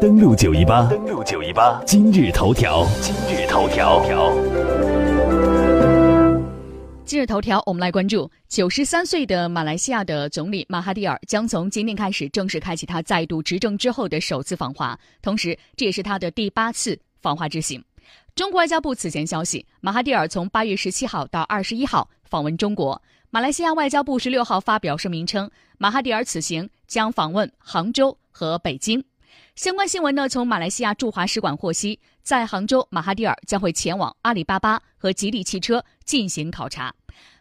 登录九一八，登录九一八，今日头条，今日头条。今日头条，我们来关注九十三岁的马来西亚的总理马哈蒂尔将从今天开始正式开启他再度执政之后的首次访华，同时这也是他的第八次访华之行。中国外交部此前消息，马哈蒂尔从八月十七号到二十一号访问中国。马来西亚外交部十六号发表声明称，马哈蒂尔此行将访问杭州和北京。相关新闻呢，从马来西亚驻华使馆获悉，在杭州，马哈蒂尔将会前往阿里巴巴和吉利汽车进行考察。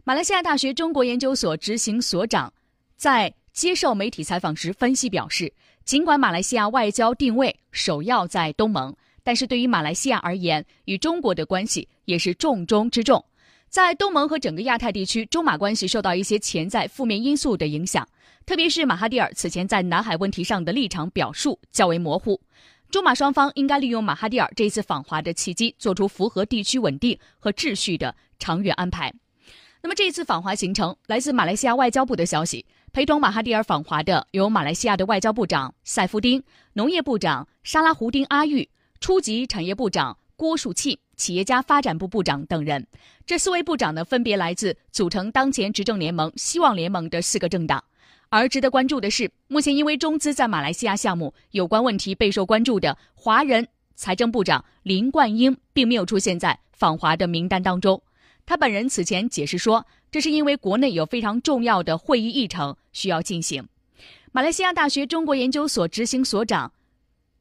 马来西亚大学中国研究所执行所长在接受媒体采访时分析表示，尽管马来西亚外交定位首要在东盟，但是对于马来西亚而言，与中国的关系也是重中之重。在东盟和整个亚太地区，中马关系受到一些潜在负面因素的影响。特别是马哈蒂尔此前在南海问题上的立场表述较为模糊，中马双方应该利用马哈蒂尔这次访华的契机，做出符合地区稳定和秩序的长远安排。那么这一次访华行程，来自马来西亚外交部的消息，陪同马哈蒂尔访华的有马来西亚的外交部长塞夫丁、农业部长沙拉胡丁阿育、初级产业部长郭树庆、企业家发展部部长等人。这四位部长呢，分别来自组成当前执政联盟——希望联盟的四个政党。而值得关注的是，目前因为中资在马来西亚项目有关问题备受关注的华人财政部长林冠英，并没有出现在访华的名单当中。他本人此前解释说，这是因为国内有非常重要的会议议程需要进行。马来西亚大学中国研究所执行所长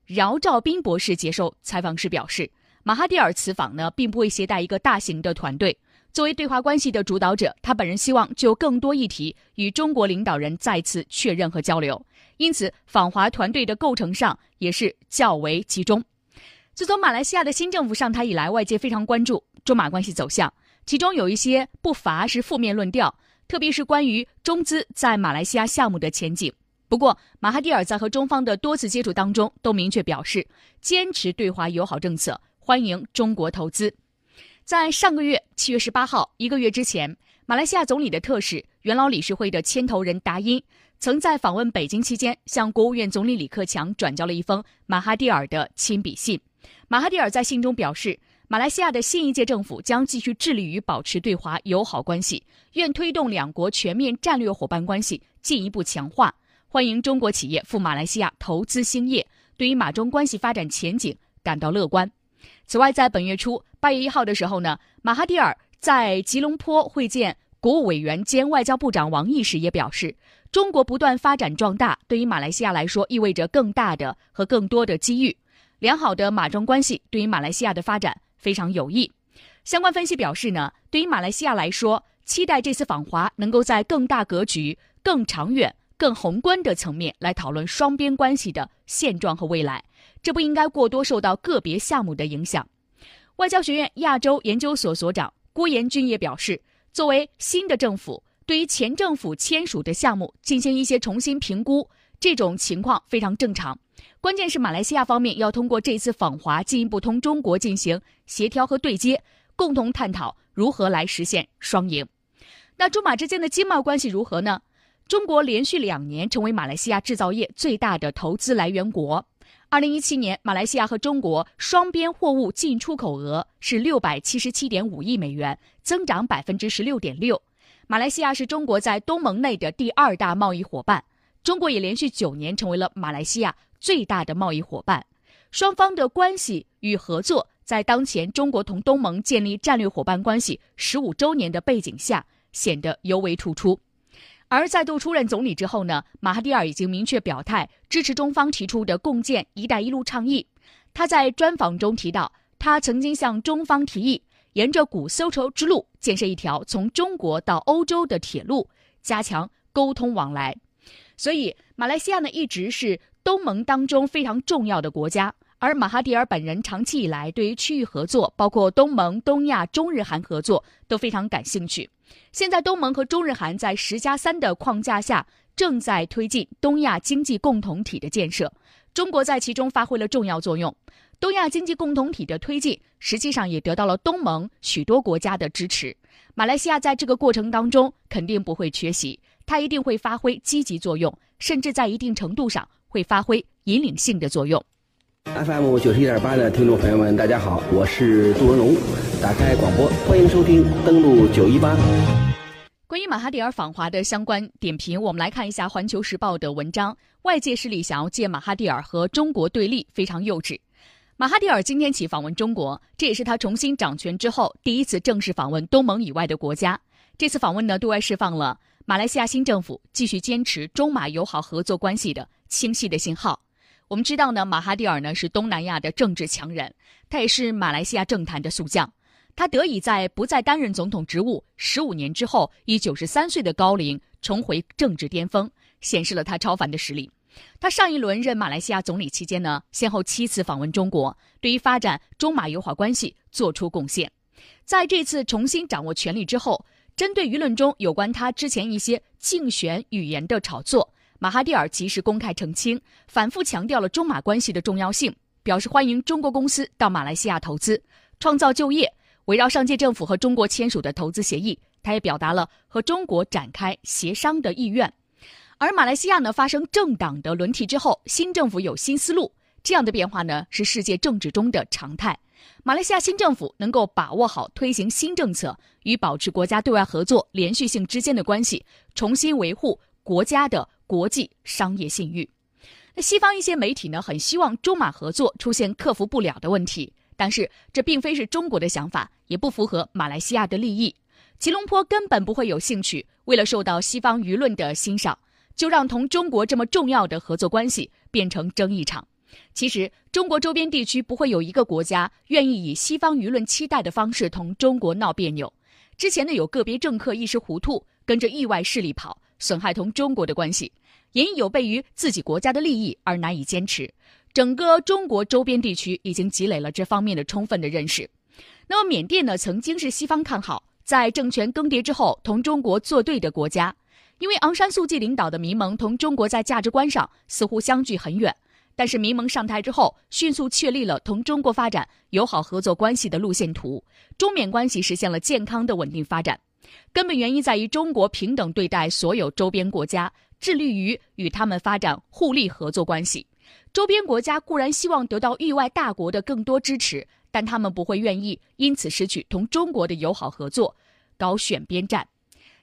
饶兆斌博士接受采访时表示，马哈蒂尔此访呢，并不会携带一个大型的团队。作为对华关系的主导者，他本人希望就更多议题与中国领导人再次确认和交流，因此访华团队的构成上也是较为集中。自从马来西亚的新政府上台以来，外界非常关注中马关系走向，其中有一些不乏是负面论调，特别是关于中资在马来西亚项目的前景。不过，马哈蒂尔在和中方的多次接触当中，都明确表示坚持对华友好政策，欢迎中国投资。在上个月七月十八号，一个月之前，马来西亚总理的特使、元老理事会的牵头人达因，曾在访问北京期间，向国务院总理李克强转交了一封马哈蒂尔的亲笔信。马哈蒂尔在信中表示，马来西亚的新一届政府将继续致力于保持对华友好关系，愿推动两国全面战略伙伴关系进一步强化，欢迎中国企业赴马来西亚投资兴业，对于马中关系发展前景感到乐观。此外，在本月初八月一号的时候呢，马哈蒂尔在吉隆坡会见国务委员兼外交部长王毅时也表示，中国不断发展壮大，对于马来西亚来说意味着更大的和更多的机遇。良好的马中关系对于马来西亚的发展非常有益。相关分析表示呢，对于马来西亚来说，期待这次访华能够在更大格局、更长远。更宏观的层面来讨论双边关系的现状和未来，这不应该过多受到个别项目的影响。外交学院亚洲研究所所长郭延军也表示，作为新的政府，对于前政府签署的项目进行一些重新评估，这种情况非常正常。关键是马来西亚方面要通过这次访华，进一步同中国进行协调和对接，共同探讨如何来实现双赢。那中马之间的经贸关系如何呢？中国连续两年成为马来西亚制造业最大的投资来源国。二零一七年，马来西亚和中国双边货物进出口额是六百七十七点五亿美元，增长百分之十六点六。马来西亚是中国在东盟内的第二大贸易伙伴，中国也连续九年成为了马来西亚最大的贸易伙伴。双方的关系与合作，在当前中国同东盟建立战略伙伴关系十五周年的背景下，显得尤为突出。而再度出任总理之后呢，马哈蒂尔已经明确表态支持中方提出的共建“一带一路”倡议。他在专访中提到，他曾经向中方提议，沿着古丝绸之路建设一条从中国到欧洲的铁路，加强沟通往来。所以，马来西亚呢一直是东盟当中非常重要的国家。而马哈蒂尔本人长期以来对于区域合作，包括东盟、东亚、中日韩合作都非常感兴趣。现在，东盟和中日韩在“十加三”的框架下，正在推进东亚经济共同体的建设，中国在其中发挥了重要作用。东亚经济共同体的推进，实际上也得到了东盟许多国家的支持。马来西亚在这个过程当中肯定不会缺席，它一定会发挥积极作用，甚至在一定程度上会发挥引领性的作用。FM 九十一点八的听众朋友们，大家好，我是杜文龙，打开广播，欢迎收听登录九一八。关于马哈蒂尔访华的相关点评，我们来看一下《环球时报》的文章。外界势力想要借马哈蒂尔和中国对立，非常幼稚。马哈蒂尔今天起访问中国，这也是他重新掌权之后第一次正式访问东盟以外的国家。这次访问呢，对外释放了马来西亚新政府继续坚持中马友好合作关系的清晰的信号。我们知道呢，马哈蒂尔呢是东南亚的政治强人，他也是马来西亚政坛的宿将。他得以在不再担任总统职务十五年之后，以九十三岁的高龄重回政治巅峰，显示了他超凡的实力。他上一轮任马来西亚总理期间呢，先后七次访问中国，对于发展中马友好关系做出贡献。在这次重新掌握权力之后，针对舆论中有关他之前一些竞选语言的炒作。马哈蒂尔及时公开澄清，反复强调了中马关系的重要性，表示欢迎中国公司到马来西亚投资、创造就业。围绕上届政府和中国签署的投资协议，他也表达了和中国展开协商的意愿。而马来西亚呢，发生政党的轮替之后，新政府有新思路，这样的变化呢是世界政治中的常态。马来西亚新政府能够把握好推行新政策与保持国家对外合作连续性之间的关系，重新维护国家的。国际商业信誉，那西方一些媒体呢，很希望中马合作出现克服不了的问题，但是这并非是中国的想法，也不符合马来西亚的利益。吉隆坡根本不会有兴趣，为了受到西方舆论的欣赏，就让同中国这么重要的合作关系变成争议场。其实，中国周边地区不会有一个国家愿意以西方舆论期待的方式同中国闹别扭。之前呢，有个别政客一时糊涂，跟着意外势力跑。损害同中国的关系，也因有悖于自己国家的利益而难以坚持。整个中国周边地区已经积累了这方面的充分的认识。那么缅甸呢，曾经是西方看好在政权更迭之后同中国作对的国家，因为昂山素季领导的民盟同中国在价值观上似乎相距很远。但是民盟上台之后，迅速确立了同中国发展友好合作关系的路线图，中缅关系实现了健康的稳定发展。根本原因在于中国平等对待所有周边国家，致力于与他们发展互利合作关系。周边国家固然希望得到域外大国的更多支持，但他们不会愿意因此失去同中国的友好合作，搞选边站。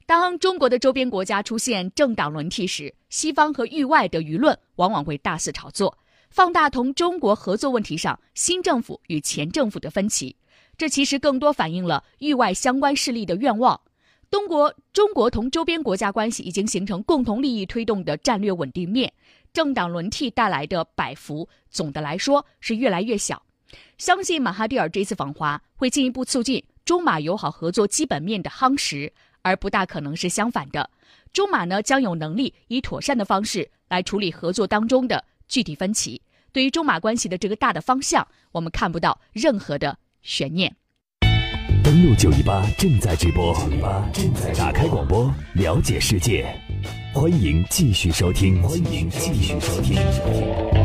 当中国的周边国家出现政党轮替时，西方和域外的舆论往往会大肆炒作，放大同中国合作问题上新政府与前政府的分歧。这其实更多反映了域外相关势力的愿望。中国中国同周边国家关系已经形成共同利益推动的战略稳定面，政党轮替带来的摆幅，总的来说是越来越小。相信马哈蒂尔这次访华会进一步促进中马友好合作基本面的夯实，而不大可能是相反的。中马呢将有能力以妥善的方式来处理合作当中的具体分歧。对于中马关系的这个大的方向，我们看不到任何的悬念。九一八正在直播，正在打开广播，了解世界，欢迎继续收听，欢迎继续收听。